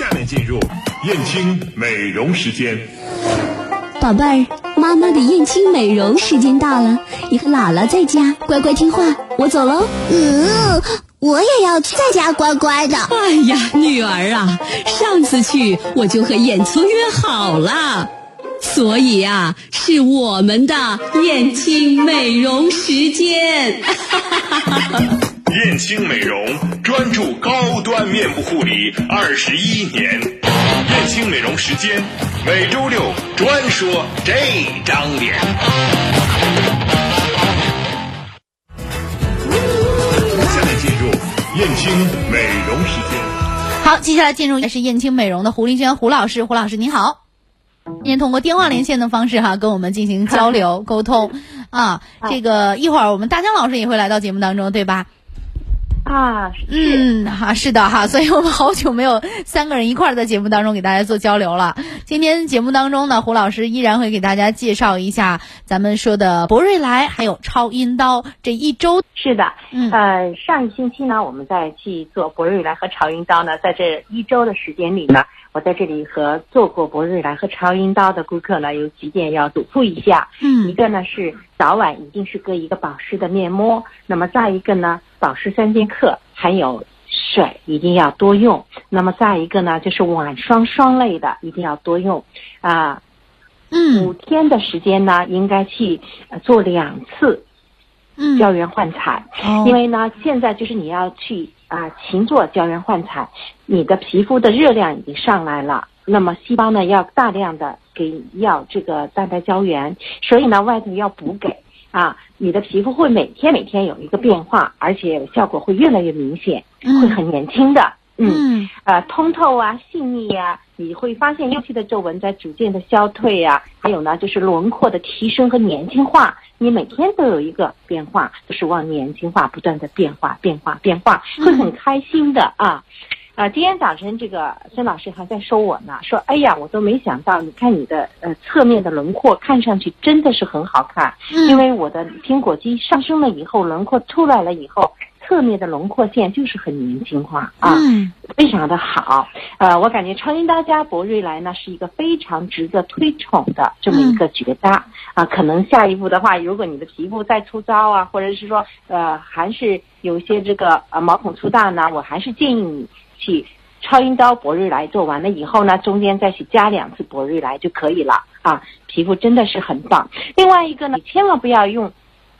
下面进入燕青美容时间。宝贝儿，妈妈的燕青美容时间到了，你和姥姥在家乖乖听话，我走喽。嗯，我也要在家乖乖的。哎呀，女儿啊，上次去我就和燕青约好了，所以啊，是我们的燕青美容时间。燕青美容专注高端面部护理二十一年，燕青美容时间每周六专说这张脸。下面进入燕青美容时间。好，接下来进入的是燕青美容的胡丽娟胡老师，胡老师您好。今天通过电话连线的方式哈，跟我们进行交流沟通啊。这个一会儿我们大江老师也会来到节目当中，对吧？啊，嗯，哈，是的哈，所以我们好久没有三个人一块儿在节目当中给大家做交流了。今天节目当中呢，胡老师依然会给大家介绍一下咱们说的博瑞莱还有超音刀这一周。是的，嗯呃，上一星期呢，我们在去做博瑞莱和超音刀呢，在这一周的时间里呢，我在这里和做过博瑞莱和超音刀的顾客呢，有几点要嘱咐一下。嗯一嗯个呢是早晚一定是搁一个保湿的面膜，那么再一个呢，保湿三剑客还有水一定要多用。那么再一个呢，就是晚霜霜类的一定要多用啊。嗯五嗯天的时间呢，应该去呃做两次嗯，胶原焕彩。哦因为呢，现在就是你要去啊勤做胶原焕彩，你的皮肤的热量已经上来了，那么细胞呢要大量的给要这个蛋白胶原，所以呢外头要补给啊，你的皮肤会每天每天有一个变化，而且效果会越来越明显，嗯会很年轻的。嗯，嗯呃，通透啊，细腻呀、你会发现幼期的皱纹在逐渐的消退呀、还有呢，就是轮廓的提升和年轻化，你每天都有一个变化，就是往年轻化，不断的变化，变化，变化，会很开心的啊。啊，今天早晨这个孙老师还在说我呢，说哎呀，我都没想到，你看你的呃侧面的轮廓看上去真的是很好看，嗯因为我的苹果肌上升了以后，轮廓出来了以后，侧面的轮廓线就是很年轻化啊。嗯非常的好，呃，我感觉超音刀加博瑞莱呢是一个非常值得推崇的这么一个绝搭啊、可能下一步的话，如果你的皮肤再粗糙啊，或者是说呃还是有一些这个呃毛孔粗大呢，我还是建议你去超音刀博瑞来做完了以后呢，中间再去加两次博瑞来就可以了啊，皮肤真的是很棒。另外一个呢，千万不要用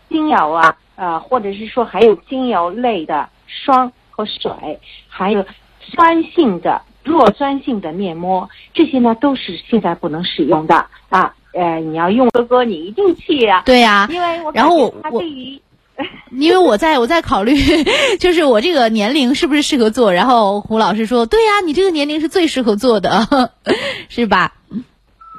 精油啊，呃，或者是说还有精油类的霜和水，还有酸性的、弱酸性的面膜，这些呢都是现在不能使用的啊。呃，你要用哥哥，你一定去啊，对呀、因为我然后我我对于 因为我在我在考虑，就是我这个年龄是不是适合做？然后胡老师说，对呀、你这个年龄是最适合做的，是吧？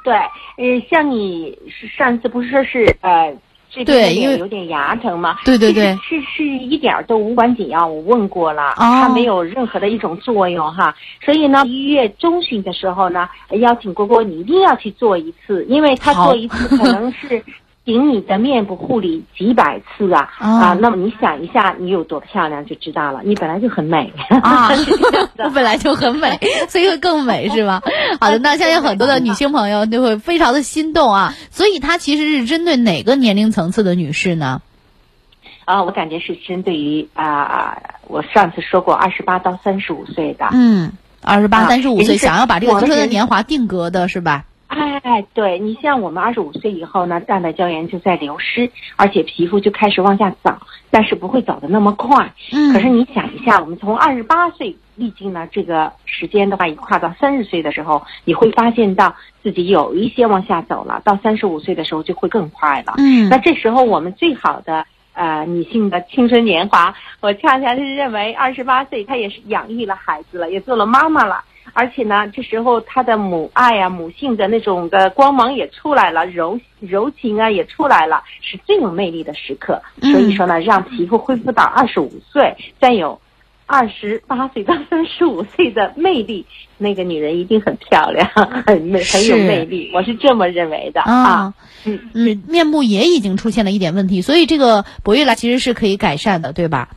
对，呃，像你上次不是说是呃。这边有点牙疼吗？对对对是是一点儿都无关紧要。我问过了，哦它没有任何的一种作用哈。所以呢，一月中旬的时候呢，邀请郭郭你一定要去做一次，因为他做一次可能是顶你的面部护理几百次啊、哦啊！那么你想一下，你有多漂亮就知道了。你本来就很美啊 我本来就很美，所以会更美，是吧？好的，那相信很多的女性朋友都会非常的心动啊。所以它其实是针对哪个年龄层次的女士呢？啊，我感觉是针对于啊、我上次说过二十八到三十五岁的。嗯，二十八、啊三十五岁，想要把这个青春的年华定格的是吧？哎，对你像我们二十五岁以后呢，蛋白胶原就在流失，而且皮肤就开始往下走，但是不会走的那么快。嗯可是你想一下，我们从二十八岁历经了这个时间的话，一跨到三十岁的时候，你会发现到自己有一些往下走了，到三十五岁的时候就会更快了。嗯那这时候我们最好的呃女性的青春年华，我恰恰是认为二十八岁她也是养育了孩子了，也做了妈妈了。而且呢，这时候她的母爱啊、母性的那种的光芒也出来了，柔柔情啊也出来了，是最有魅力的时刻。嗯所以说呢，让皮肤恢复到二十五岁，再有二十八岁到三十五岁的魅力，那个女人一定很漂亮，很美，很有魅力。我是这么认为的啊啊。嗯，嗯，面部也已经出现了一点问题，所以这个博玉兰其实是可以改善的，对吧？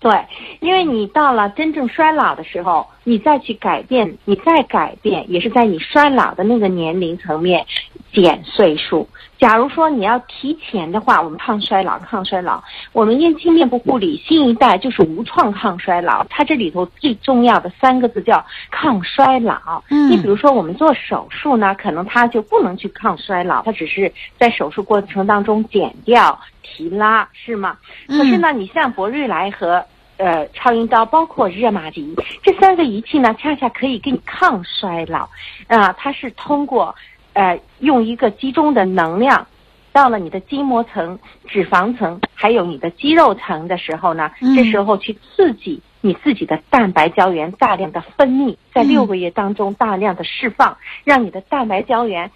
对，因为你到了真正衰老的时候，你再去改变，你再改变，也是在你衰老的那个年龄层面减岁数。假如说你要提前的话，我们抗衰老，抗衰老，我们燕青面部护理新一代就是无创抗衰老。它这里头最重要的三个字叫抗衰老。嗯你比如说我们做手术呢，可能它就不能去抗衰老，它只是在手术过程当中减掉、提拉，是吗？嗯可是呢，你像博瑞来和呃超音刀，包括热玛吉这三个仪器呢，恰恰可以给你抗衰老，啊、它是通过呃用一个集中的能量。到了你的筋膜层、脂肪层，还有你的肌肉层的时候呢，嗯这时候去刺激你自己的蛋白胶原大量的分泌，在嗯六个月当中大量的释放，让你的蛋白胶原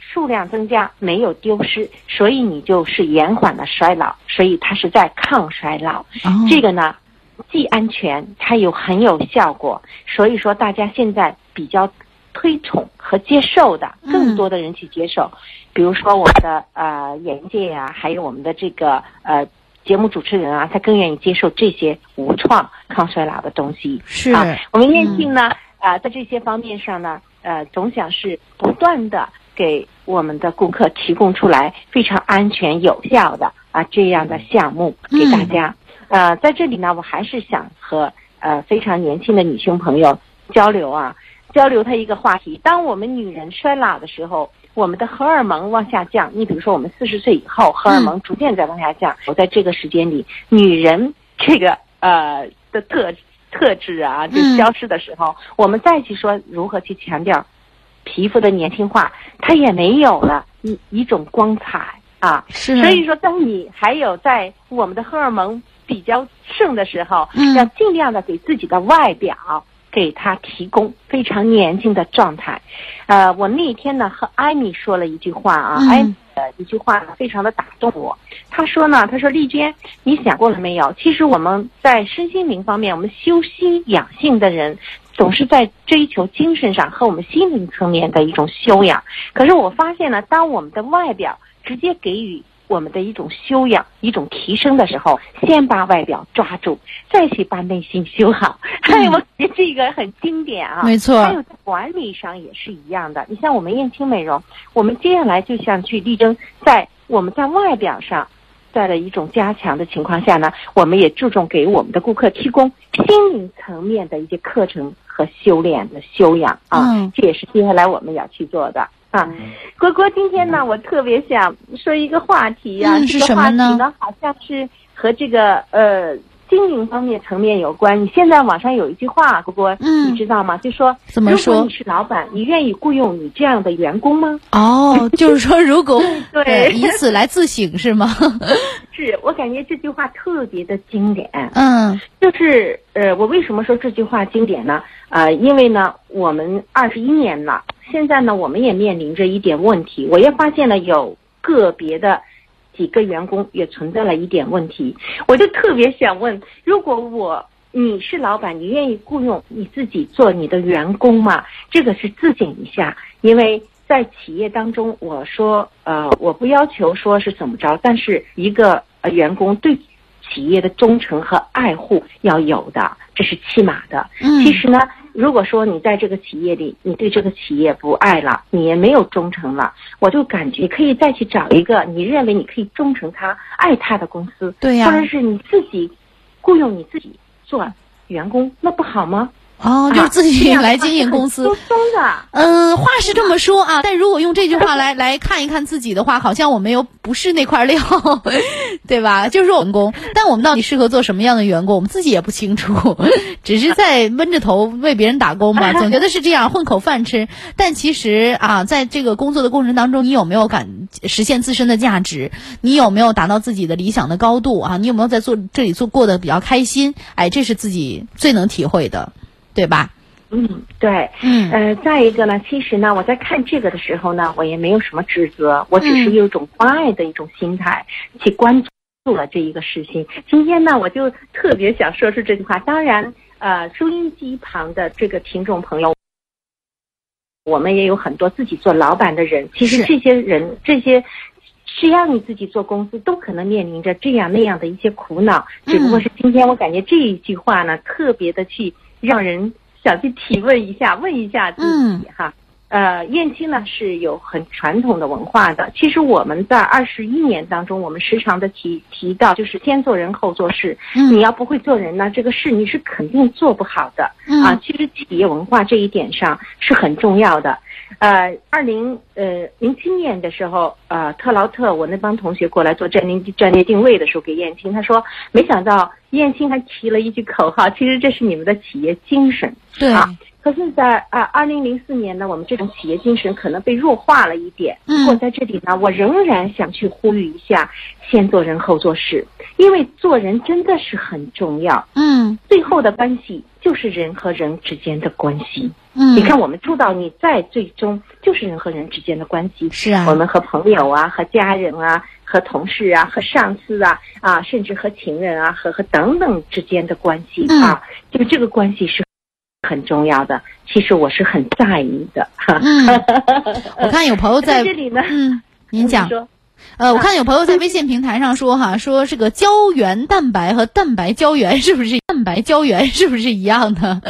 数量增加，没有丢失，所以你就是延缓了衰老，所以它是在抗衰老。哦这个呢，既安全，它又很有效果，所以说大家现在比较推崇和接受的，嗯更多的人去接受，比如说我们的呃演艺界啊，还有我们的这个呃。节目主持人啊，他更愿意接受这些无创抗衰老的东西。是啊，我们燕庆呢，啊、在这些方面上呢，呃，总想是不断的给我们的顾客提供出来非常安全有效的啊这样的项目给大家。呃，在这里呢，我还是想和呃非常年轻的女性朋友交流啊，交流她一个话题：当我们女人衰老的时候。我们的荷尔蒙往下降，你比如说我们四十岁以后，荷尔蒙逐渐在往下降。我、在这个时间里，女人这个呃的特特质啊，就嗯消失的时候，我们再去说如何去强调皮肤的年轻化，它也没有了一一种光彩啊。是所以说，当你还有在我们的荷尔蒙比较盛的时候，嗯要尽量的给自己的外表给他提供非常年轻的状态。呃，我那一天呢和艾米说了一句话啊，嗯艾米的一句话非常的打动我。他说呢，他说丽娟，你想过了没有？其实我们在身心灵方面，我们修心养性的人。总是在追求精神上和我们心灵层面的一种修养，可是我发现呢，当我们的外表直接给予我们的一种修养、一种提升的时候，先把外表抓住，再去把内心修好。哎，我觉得这个很经典啊。没错还有在管理上也是一样的。你像我们燕青美容，我们接下来就想去力争在我们在外表上。在的一种加强的情况下呢，我们也注重给我们的顾客提供心灵层面的一些课程和修炼的修养啊，嗯这也是接下来我们要去做的啊。郭郭，今天呢，我特别想说一个话题呀、嗯这个话题呢呢，好像是和这个呃经营方面层面有关。你现在网上有一句话，郭郭，嗯你知道吗？就说怎么说如果你是老板，你愿意雇佣你这样的员工吗？哦，就是说，如果 对呃以此来自省是吗？是我感觉这句话特别的经典。嗯就是呃，我为什么说这句话经典呢？呃，因为呢，我们二十一年了，现在呢，我们也面临着一点问题。我也发现了有个别的几个员工也存在了一点问题，我就特别想问：如果我你是老板，你愿意雇佣你自己做你的员工吗？这个是自省一下，因为。在企业当中，我说，呃，我不要求说是怎么着，但是一个呃员工对企业的忠诚和爱护要有的，这是起码的。嗯其实呢，如果说你在这个企业里，你对这个企业不爱了，你也没有忠诚了，我就感觉你可以再去找一个你认为你可以忠诚他、爱他的公司，对呀或者是你自己雇佣你自己做员工，那不好吗？哦，就是自己来经营公司轻。松的。嗯，话是这么说啊，但如果用这句话来 来看一看自己的话，好像我们又不是那块料，对吧？就是说员工，但我们到底适合做什么样的员工，我们自己也不清楚，只是在闷着头为别人打工嘛，总觉得是这样混口饭吃。但其实啊，在这个工作的过程当中，你有没有感实现自身的价值？你有没有达到自己的理想的高度啊？你有没有在做这里做过得比较开心？哎，这是自己最能体会的，对吧？嗯，对。嗯呃，再一个呢，其实呢，我在看这个的时候呢，我也没有什么指责，我只是嗯有一种关爱的一种心态、去关注了这一个事情。今天呢，我就特别想说出这句话。当然，呃，收音机旁的这个听众朋友。我们也有很多自己做老板的人，其实这些人，这些只要你自己做公司，都可能面临着这样那样的一些苦恼。只不过是今天我感觉这一句话呢，特别的去让人想去提问一下，问一下自己哈。呃，燕青呢是有很传统的文化的。其实我们在二十一年当中，我们时常的提提到，就是先做人后做事。嗯你要不会做人呢，这个事你是肯定做不好的。嗯啊，其实企业文化这一点上是很重要的。呃，二零呃零七年的时候，呃，特劳特我那帮同学过来做战略战略定位的时候，给燕青他说，没想到燕青还提了一句口号，其实这是你们的企业精神。对，啊可是在，啊二零零四年呢，我们这种企业精神可能被弱化了一点。嗯不过在这里呢，我仍然想去呼吁一下：先做人后做事，因为做人真的是很重要。嗯最后的关系就是人和人之间的关系。嗯，你看，我们做到你在最终就是人和人之间的关系。是啊我们和朋友啊，和家人啊，和同事啊，和上司啊，啊，甚至和情人啊，和和等等之间的关系嗯啊，就这个关系是很重要的。其实我是很在意的。哈。嗯，我看有朋友在在这里呢，嗯，您讲。说呃，我看有朋友在微信平台上说哈，说这个胶原蛋白和蛋白胶原是不是蛋白胶原是不是一样的？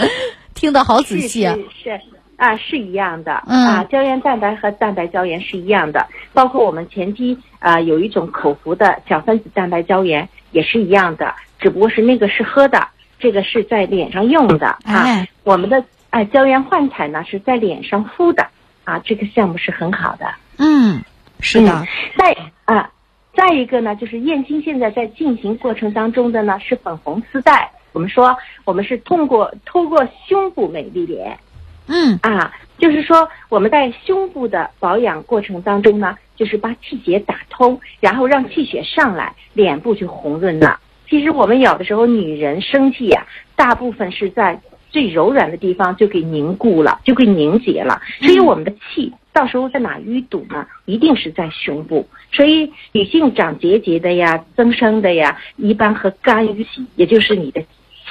听得好仔细啊！是啊，是一样的、嗯啊，胶原蛋白和蛋白胶原是一样的，包括我们前期啊有一种口服的小分子蛋白胶原也是一样的，只不过是那个是喝的，这个是在脸上用的啊。哎我们的啊胶原焕彩呢是在脸上敷的啊，这个项目是很好的。嗯，是的嗯，再啊，再一个呢，就是燕青现在在进行过程当中的呢是粉红丝带。我们说，我们是通过通过胸部美丽脸嗯啊，就是说我们在胸部的保养过程当中呢，就是把气血打通，然后让气血上来，脸部就红润了。其实我们有的时候女人生气呀、大部分是在最柔软的地方就给凝固了，就给凝结了。所以我们的气到时候在哪淤堵呢？一定是在胸部。所以女性长结节的呀、增生的呀，一般和肝郁气，也就是你的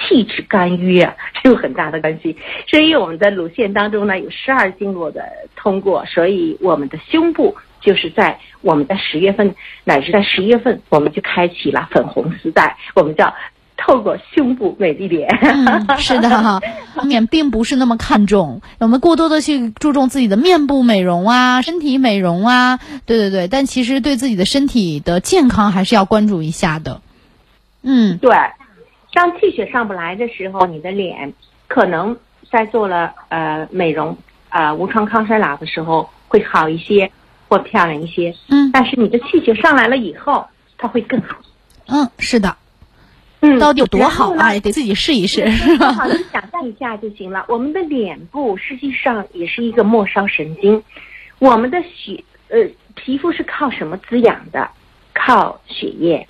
气滞肝郁啊，是有很大的关系。所以我们的乳腺当中呢有十二经络的通过，所以我们的胸部就是在我们在十月份乃至在十一月份，我们就开启了粉红丝带，我们叫透过胸部美丽脸。嗯，是的哈，面并不是那么看重，我们过多的去注重自己的面部美容啊、身体美容啊，对对对，但其实对自己的身体的健康还是要关注一下的。嗯对，当气血上不来的时候，你的脸可能在做了呃美容呃无创抗衰老的时候会好一些或漂亮一些，嗯但是你的气血上来了以后，它会更好。嗯，是的，嗯到底有多好啊？得自己试一试，是吧？好，你想象一下就行了。我们的脸部实际上也是一个末梢神经，我们的血呃皮肤是靠什么滋养的？靠血液。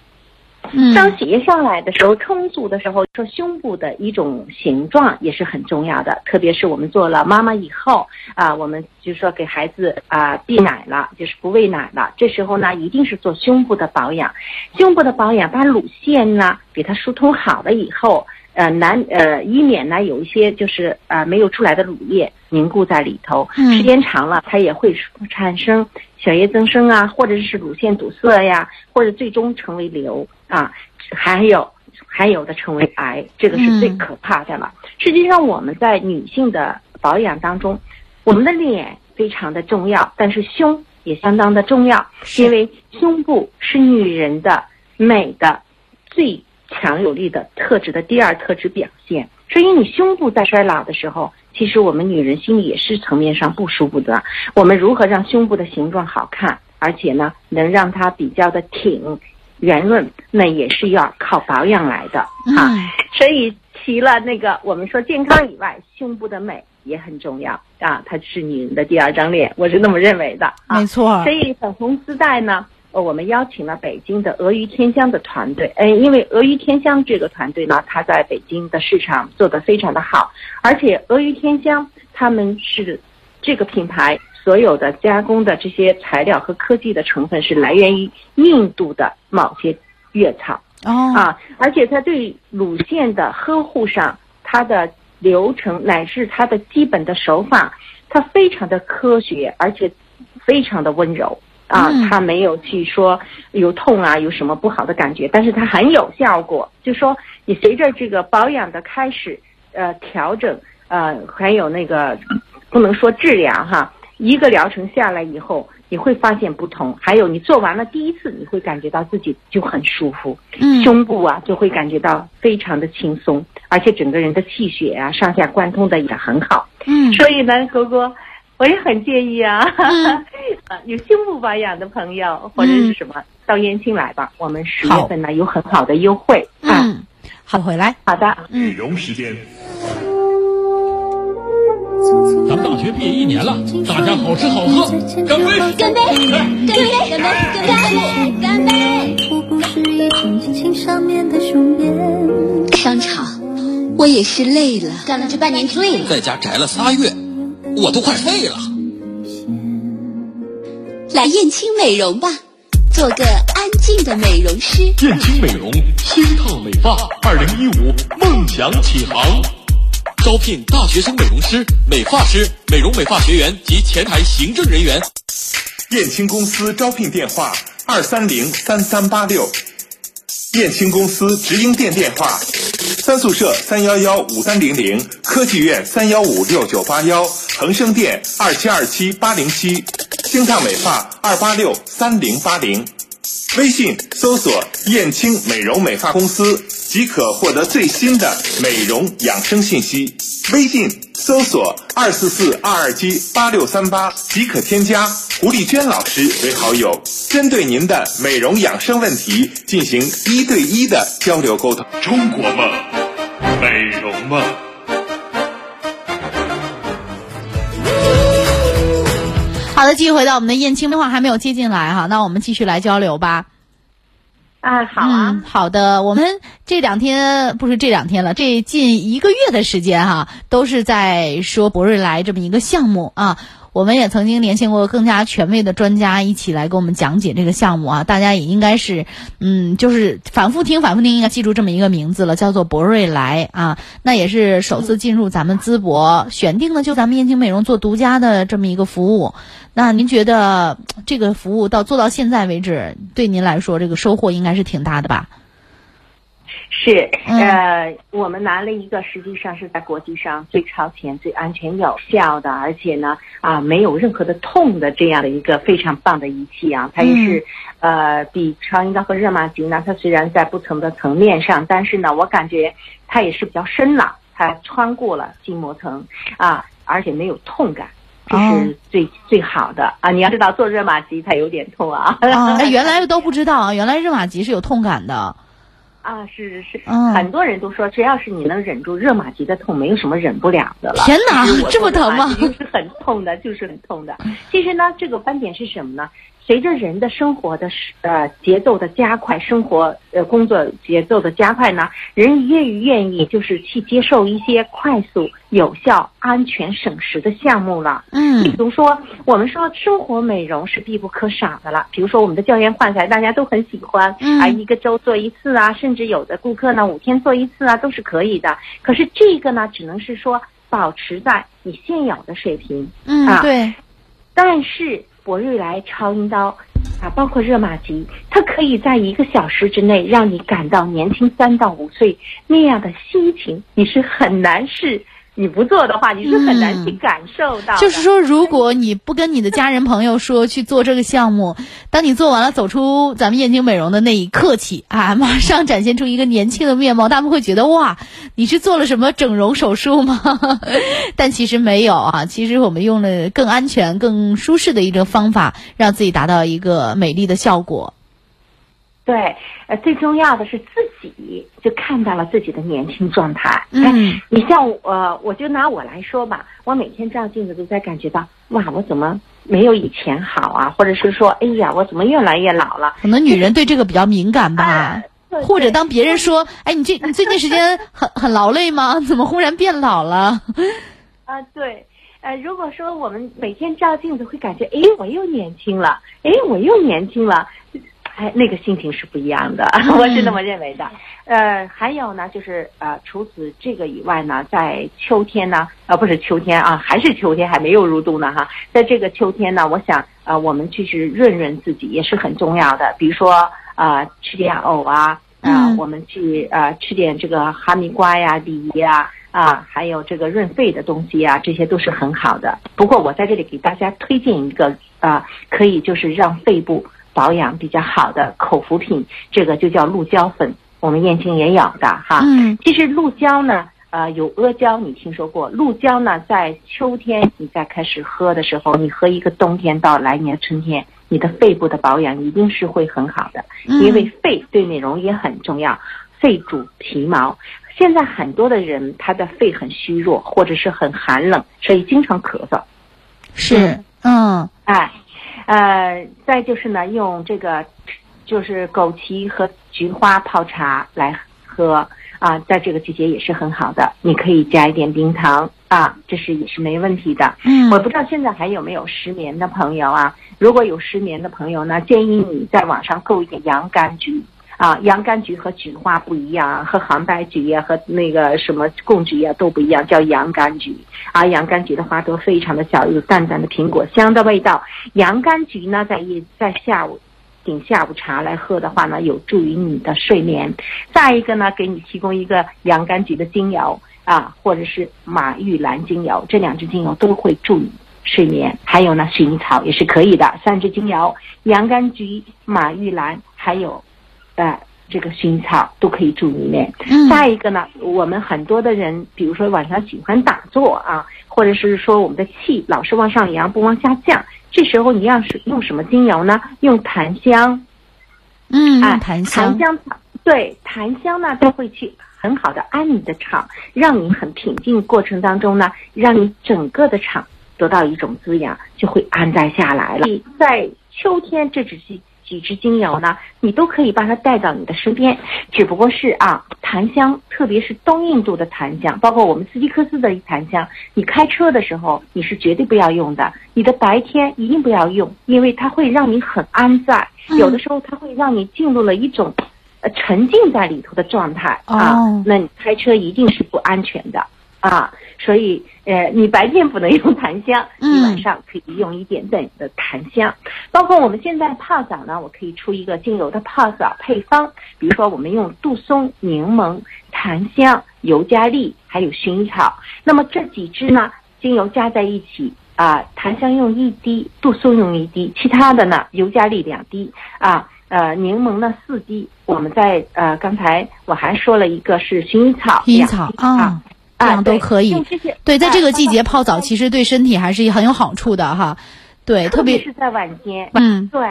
嗯当血液上来的时候，充足的时候，说胸部的一种形状也是很重要的。特别是我们做了妈妈以后啊，我们就是说给孩子啊闭奶了，就是不喂奶了，这时候呢，一定是做胸部的保养。胸部的保养，把乳腺呢给它疏通好了以后，呃难呃以免呢有一些就是呃没有出来的乳液凝固在里头，嗯。时间长了它也会产生小叶增生啊，或者是乳腺堵塞呀，或者最终成为瘤啊，还有还有的成为癌，这个是最嗯可怕的了。实际上我们在女性的保养当中，我们的脸非常的重要，但是胸也相当的重要，因为胸部是女人的美的最强有力的特质的第二特质表现。所以你胸部在衰老的时候，其实我们女人心里也是层面上不舒服的。我们如何让胸部的形状好看，而且呢能让它比较的挺、圆润，那也是要靠保养来的啊。嗯所以除了那个我们说健康以外，胸部的美也很重要啊，它是女人的第二张脸，我是那么认为的啊。没错所，以粉红丝带呢，呃，我们邀请了北京的俄鱼天香的团队，呃，因为俄鱼天香这个团队呢，它在北京的市场做得非常的好，而且俄鱼天香他们是这个品牌所有的加工的这些材料和科技的成分是来源于印度的某些月草。哦，啊，而且它对乳腺的呵护上，它的流程乃至它的基本的手法，它非常的科学，而且非常的温柔啊，他没有去说有痛啊，有什么不好的感觉，但是它很有效果。就说你随着这个保养的开始，呃，调整，呃，还有那个不能说治疗哈，一个疗程下来以后，你会发现不同。还有你做完了第一次，你会感觉到自己就很舒服，嗯胸部啊就会感觉到非常的轻松，而且整个人的气血啊上下贯通的也很好。嗯所以呢，果果，我也很介意啊，嗯呃 有胸部保养的朋友或者是什么，到燕青来吧，我们十月份呢有很好的优惠啊。嗯，好，回来，好的，美容时间。咱们大学毕业一年了，大家好吃好喝，干杯！干杯！干杯！干杯！干杯！干杯！我不是一种激情上面的雄辩。商场，我也是累了。干了这半年醉了。在家宅了仨月，我都快废了。来燕青美容吧，做个安静的美容师。燕青美容新烫美发，二零一五梦想起航。招聘大学生美容师、美发师、美容美发学员及前台行政人员。燕青公司招聘电话：二三零三三八六。燕青公司直营店电话：三宿舍三幺幺五三零零，科技院三幺五六九八幺，恒生店二七二七八零七，星烫美发二八六三零八零。微信搜索“燕青美容美发公司”即可获得最新的美容养生信息。微信搜索“二四四二二七八六三八”即可添加胡丽娟老师为好友，针对您的美容养生问题进行一对一的交流沟通。中国梦，美容梦。好的，继续回到我们的燕青电话还没有接进来哈，那我们继续来交流吧。啊，好啊，嗯，好的，我们这两天不是这两天了，这近一个月的时间哈，都是在说博瑞来这么一个项目啊。我们也曾经连线过更加权威的专家，一起来给我们讲解这个项目啊。大家也应该是，嗯，就是反复听、反复听，应该记住这么一个名字了，叫做博瑞来啊。那也是首次进入咱们淄博，选定的就咱们燕青美容做独家的这么一个服务。那您觉得这个服务到做到现在为止，对您来说这个收获应该是挺大的吧？是，嗯呃，我们拿了一个实际上是在国际上最超前、最安全有效的，而且呢，啊，没有任何的痛的这样的一个非常棒的仪器啊，它也是，呃，比超音刀和热玛吉呢，它虽然在不同的层面上，但是呢，我感觉它也是比较深了，它穿过了筋膜层啊，而且没有痛感。这哦是最、最好的啊！你要知道，做热玛吉它有点痛啊。啊，哎，原来都不知道啊，原来热玛吉是有痛感的。啊，是是是，嗯很多人都说，只要是你能忍住热玛吉的痛，没有什么忍不了的了。天哪这么疼吗就是很痛的，就是很痛的。其实呢，这个斑点是什么呢？随着人的生活的呃节奏的加快，生活呃工作节奏的加快呢，人越愿意就是去接受一些快速、有效、安全、省时的项目了。嗯比如说，我们说生活美容是必不可少的了。比如说，我们的胶原焕彩大家都很喜欢，嗯啊，一个周做一次啊，甚至有的顾客呢五天做一次啊，都是可以的。可是这个呢，只能是说保持在你现有的水平。嗯，啊对，但是博瑞来超音刀啊，包括热玛吉，它可以在一个小时之内让你感到年轻三到五岁那样的心情，你是很难是，你不做的话，你是很难去感受到的。就是说，如果你不跟你的家人朋友说去做这个项目，当你做完了走出咱们燕京美容的那一刻起啊，马上展现出一个年轻的面貌，他们会觉得哇，你是做了什么整容手术吗？但其实没有啊，其实我们用了更安全、更舒适的一个方法，让自己达到一个美丽的效果。对，呃，最重要的是自己就看到了自己的年轻状态。嗯哎，你像我，呃，我就拿我来说吧，我每天照镜子都在感觉到，哇，我怎么没有以前好啊？或者是说，哎呀，我怎么越来越老了？可能女人对这个比较敏感吧。或者当别人说：“哎，你这你最近时间很很劳累吗？怎么忽然变老了 啊，对，呃，如果说我们每天照镜子会感觉，哎，我又年轻了，哎，我又年轻了，哎，那个心情是不一样的，我是那么认为的。呃，还有呢，就是呃，除此这个以外呢，在秋天呢，呃，不是秋天啊，还是秋天，还没有入冬呢哈。在这个秋天呢，我想呃，我们去是润润自己也是很重要的。比如说呃，吃点藕啊，啊，我们去呃吃点这个哈密瓜呀、梨呀。啊，还有这个润肺的东西啊，这些都是很好的。不过我在这里给大家推荐一个啊，可以就是让肺部保养比较好的口服品，这个就叫鹿胶粉，我们燕青也有的哈。嗯，其实鹿胶呢，呃，有阿胶，你听说过？鹿胶呢，在秋天你再开始喝的时候，你喝一个冬天到来年春天，你的肺部的保养一定是会很好的，因为肺对美容也很重要，肺主皮毛。现在很多的人他的肺很虚弱，或者是很寒冷，所以经常咳嗽。是，嗯，哎，呃，再就是呢，用这个就是枸杞和菊花泡茶来喝啊，在这个季节也是很好的。你可以加一点冰糖啊，这是也是没问题的。嗯我不知道现在还有没有失眠的朋友啊？如果有失眠的朋友呢，建议你在网上购一点洋甘菊。啊，洋甘菊和菊花不一样啊，和杭白菊呀、和那个什么贡菊呀都不一样，叫洋甘菊。啊，洋甘菊的花朵非常的小，有淡淡的苹果香的味道。洋甘菊呢，在一在下午顶下午茶来喝的话呢，有助于你的睡眠。再一个呢，给你提供一个洋甘菊的精油啊，或者是马玉兰精油，这两支精油都会助你睡眠。还有呢，薰衣草也是可以的，三支精油：洋甘菊、马玉兰，还有。呃，这个薰衣草都可以住里面。嗯再一个呢，我们很多的人，比如说晚上喜欢打坐啊，或者是说我们的气老是往上扬不往下降，这时候你要是用什么精油呢？用檀香，嗯，檀香，檀香对檀香呢，它会去很好的安你的场，让你很平静过程当中呢，让你整个的场得到一种滋养，就会安在下来了。在秋天这支几几支精油呢，你都可以把它带到你的身边，只不过是啊，檀香，特别是东印度的檀香，包括我们斯蒂克斯的檀香，你开车的时候你是绝对不要用的，你的白天一定不要用，因为它会让你很安在，有的时候它会让你进入了一种。呃，沉浸在里头的状态啊，哦那你开车一定是不安全的啊。所以，呃，你白天不能用檀香，嗯你晚上可以用一点点的檀香。包括我们现在泡澡呢，我可以出一个精油的泡澡配方，比如说我们用杜松、柠檬、檀香、尤加利还有薰衣草。那么这几支呢，精油加在一起。啊，檀香用一滴，杜松用一滴，其他的呢，尤加利两滴啊，呃，柠檬呢四滴。我们在呃刚才我还说了一个是薰衣草，薰衣草啊，这样都可以对，在这个季节啊泡澡，其实对身体还是很有好处的哈。对，特别是在晚间，嗯对，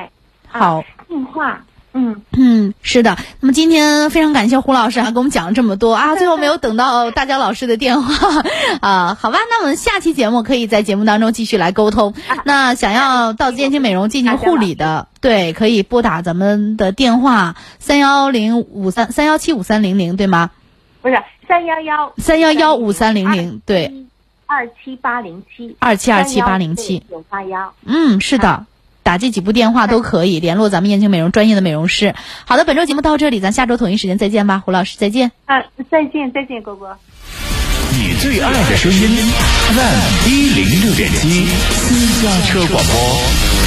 啊好，净化，嗯，嗯，是的。那么今天非常感谢胡老师啊，给我们讲了这么多啊，最后没有等到大江老师的电话 啊。好吧，那我们下期节目可以在节目当中继续来沟通。那想要到燕青美容进行护理的，对，可以拨打咱们的电话三幺零五三三幺七五三零零，对吗？不是三幺幺三幺幺五三零零，对，二七八零七二七二七八零七。九八幺。嗯，是的，打这几部电话都可以联络咱们燕京美容专业的美容师。好的，本周节目到这里，咱下周同一时间再见吧，胡老师再见。啊，再见，再见，果果。你最爱的声音，FM 一零六点七，私家车广播。